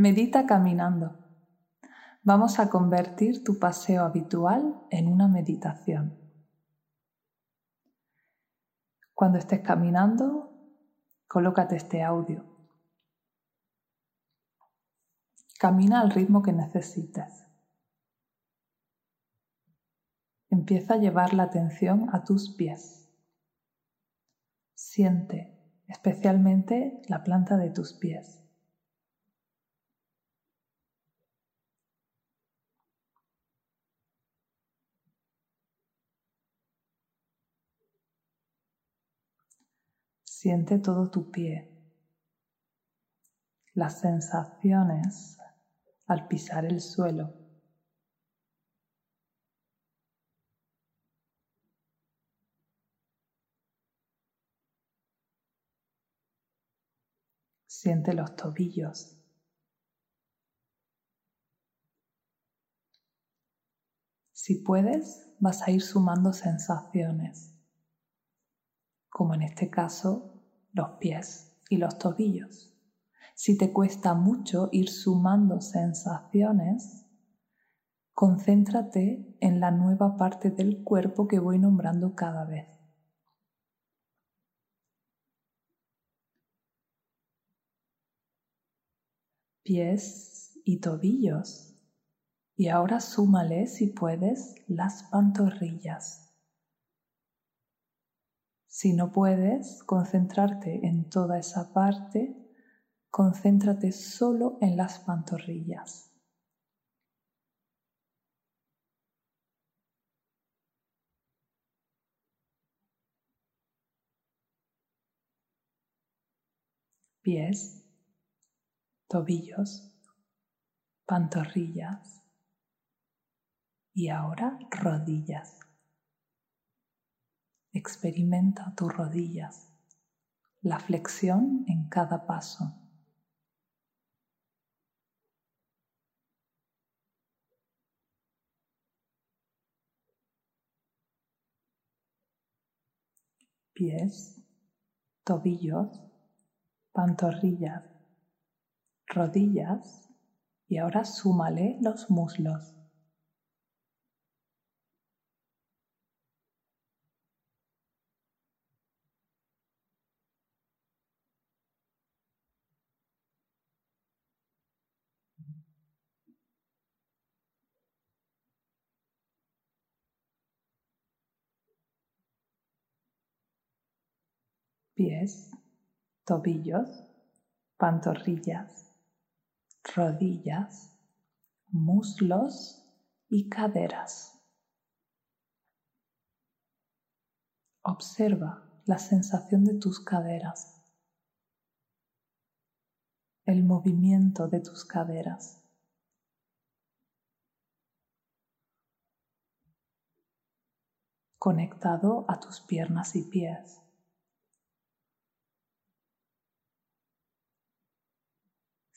Medita caminando. Vamos a convertir tu paseo habitual en una meditación. Cuando estés caminando, colócate este audio. Camina al ritmo que necesites. Empieza a llevar la atención a tus pies. Siente especialmente la planta de tus pies. Siente todo tu pie, las sensaciones al pisar el suelo. Siente los tobillos. Si puedes, vas a ir sumando sensaciones como en este caso los pies y los tobillos. Si te cuesta mucho ir sumando sensaciones, concéntrate en la nueva parte del cuerpo que voy nombrando cada vez. Pies y tobillos. Y ahora súmale, si puedes, las pantorrillas. Si no puedes concentrarte en toda esa parte, concéntrate solo en las pantorrillas. Pies, tobillos, pantorrillas y ahora rodillas. Experimenta tus rodillas, la flexión en cada paso. Pies, tobillos, pantorrillas, rodillas y ahora súmale los muslos. Pies, tobillos, pantorrillas, rodillas, muslos y caderas. Observa la sensación de tus caderas, el movimiento de tus caderas. conectado a tus piernas y pies.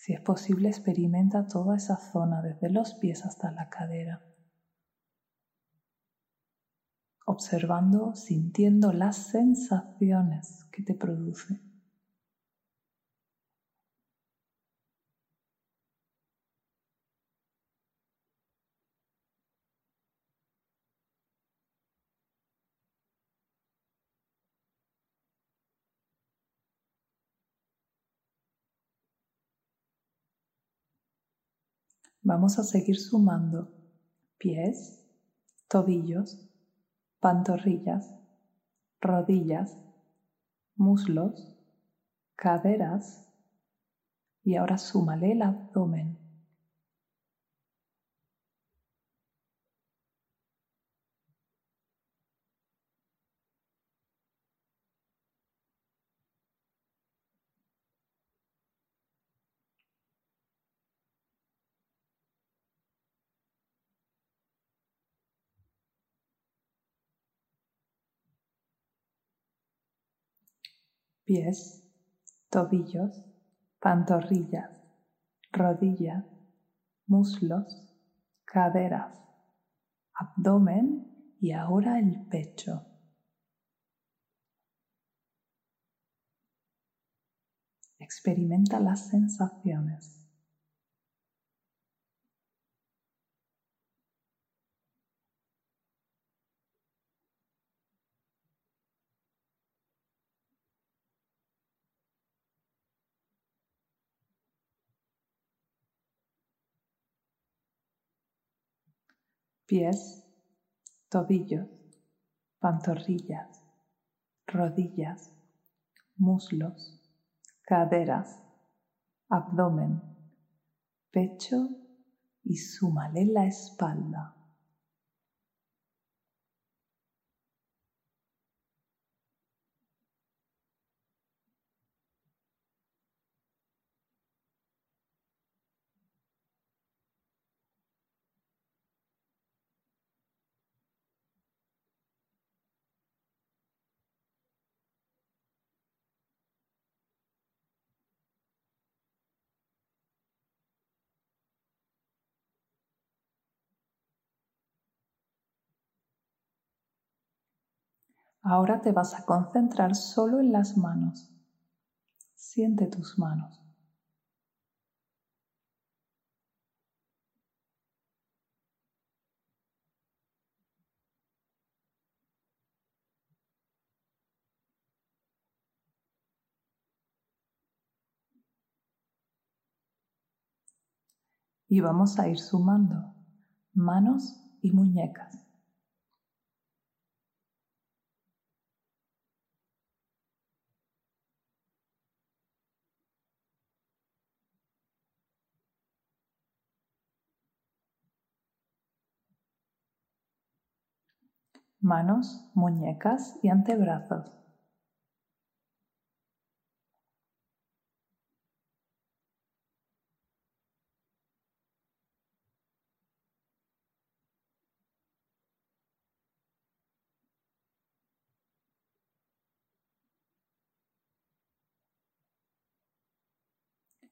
Si es posible, experimenta toda esa zona desde los pies hasta la cadera, observando, sintiendo las sensaciones que te produce. Vamos a seguir sumando pies, tobillos, pantorrillas, rodillas, muslos, caderas y ahora súmale el abdomen. Pies, tobillos, pantorrillas, rodillas, muslos, caderas, abdomen y ahora el pecho. Experimenta las sensaciones. Pies, tobillos, pantorrillas, rodillas, muslos, caderas, abdomen, pecho y súmale la espalda. Ahora te vas a concentrar solo en las manos. Siente tus manos. Y vamos a ir sumando manos y muñecas. Manos, muñecas y antebrazos.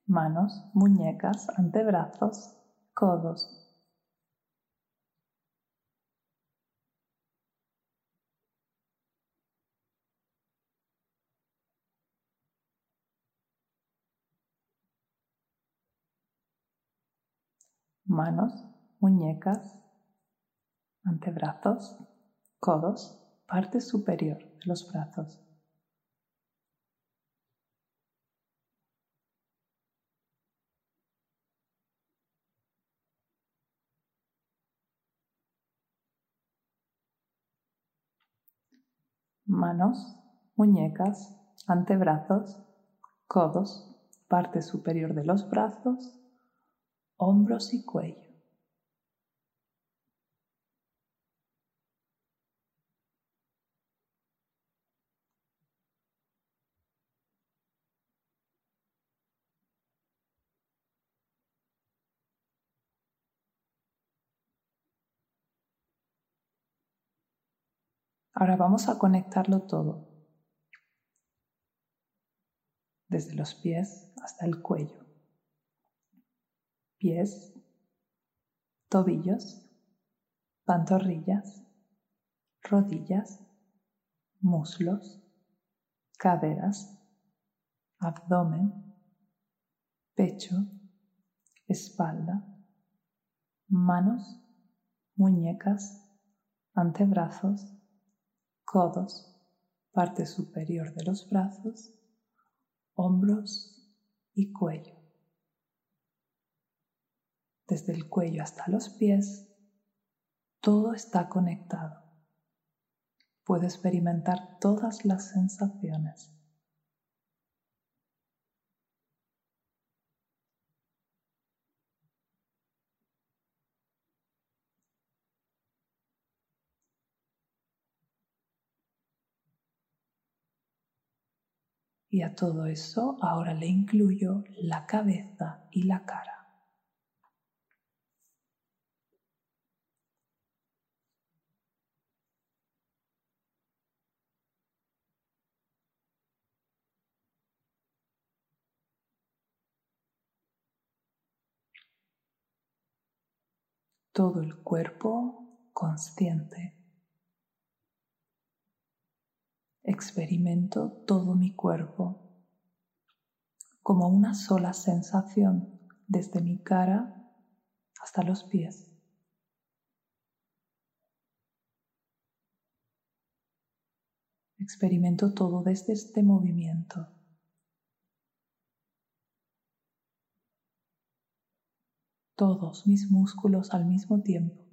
Manos, muñecas, antebrazos, codos, manos, muñecas, antebrazos, codos, parte superior de los brazos. Manos, muñecas, antebrazos, codos, parte superior de los brazos hombros y cuello. Ahora vamos a conectarlo todo, desde los pies hasta el cuello pies, tobillos, pantorrillas, rodillas, muslos, caderas, abdomen, pecho, espalda, manos, muñecas, antebrazos, codos, parte superior de los brazos, hombros y cuello desde el cuello hasta los pies, todo está conectado. Puedo experimentar todas las sensaciones. Y a todo eso ahora le incluyo la cabeza y la cara. Todo el cuerpo consciente. Experimento todo mi cuerpo como una sola sensación desde mi cara hasta los pies. Experimento todo desde este movimiento. Todos mis músculos al mismo tiempo,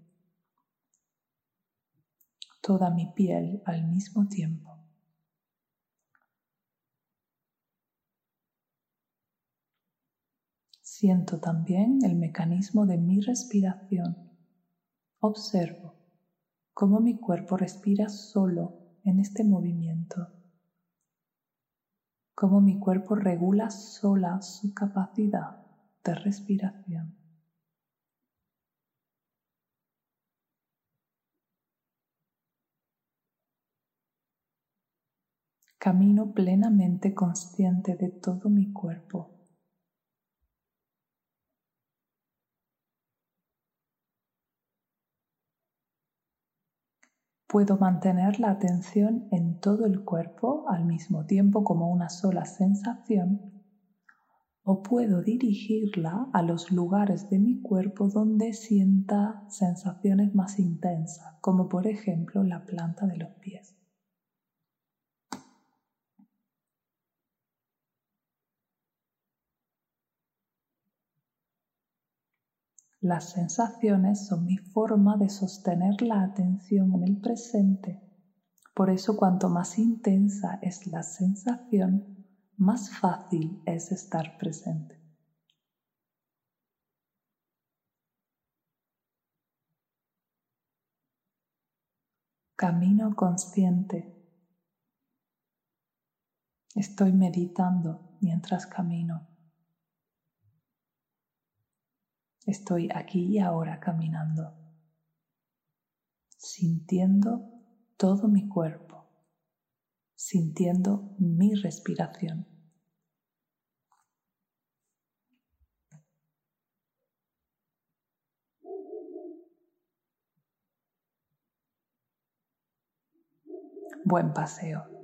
toda mi piel al mismo tiempo. Siento también el mecanismo de mi respiración. Observo cómo mi cuerpo respira solo en este movimiento, cómo mi cuerpo regula sola su capacidad de respiración. Camino plenamente consciente de todo mi cuerpo. Puedo mantener la atención en todo el cuerpo al mismo tiempo como una sola sensación o puedo dirigirla a los lugares de mi cuerpo donde sienta sensaciones más intensas, como por ejemplo la planta de los pies. Las sensaciones son mi forma de sostener la atención en el presente. Por eso cuanto más intensa es la sensación, más fácil es estar presente. Camino consciente. Estoy meditando mientras camino. Estoy aquí y ahora caminando, sintiendo todo mi cuerpo, sintiendo mi respiración. Buen paseo.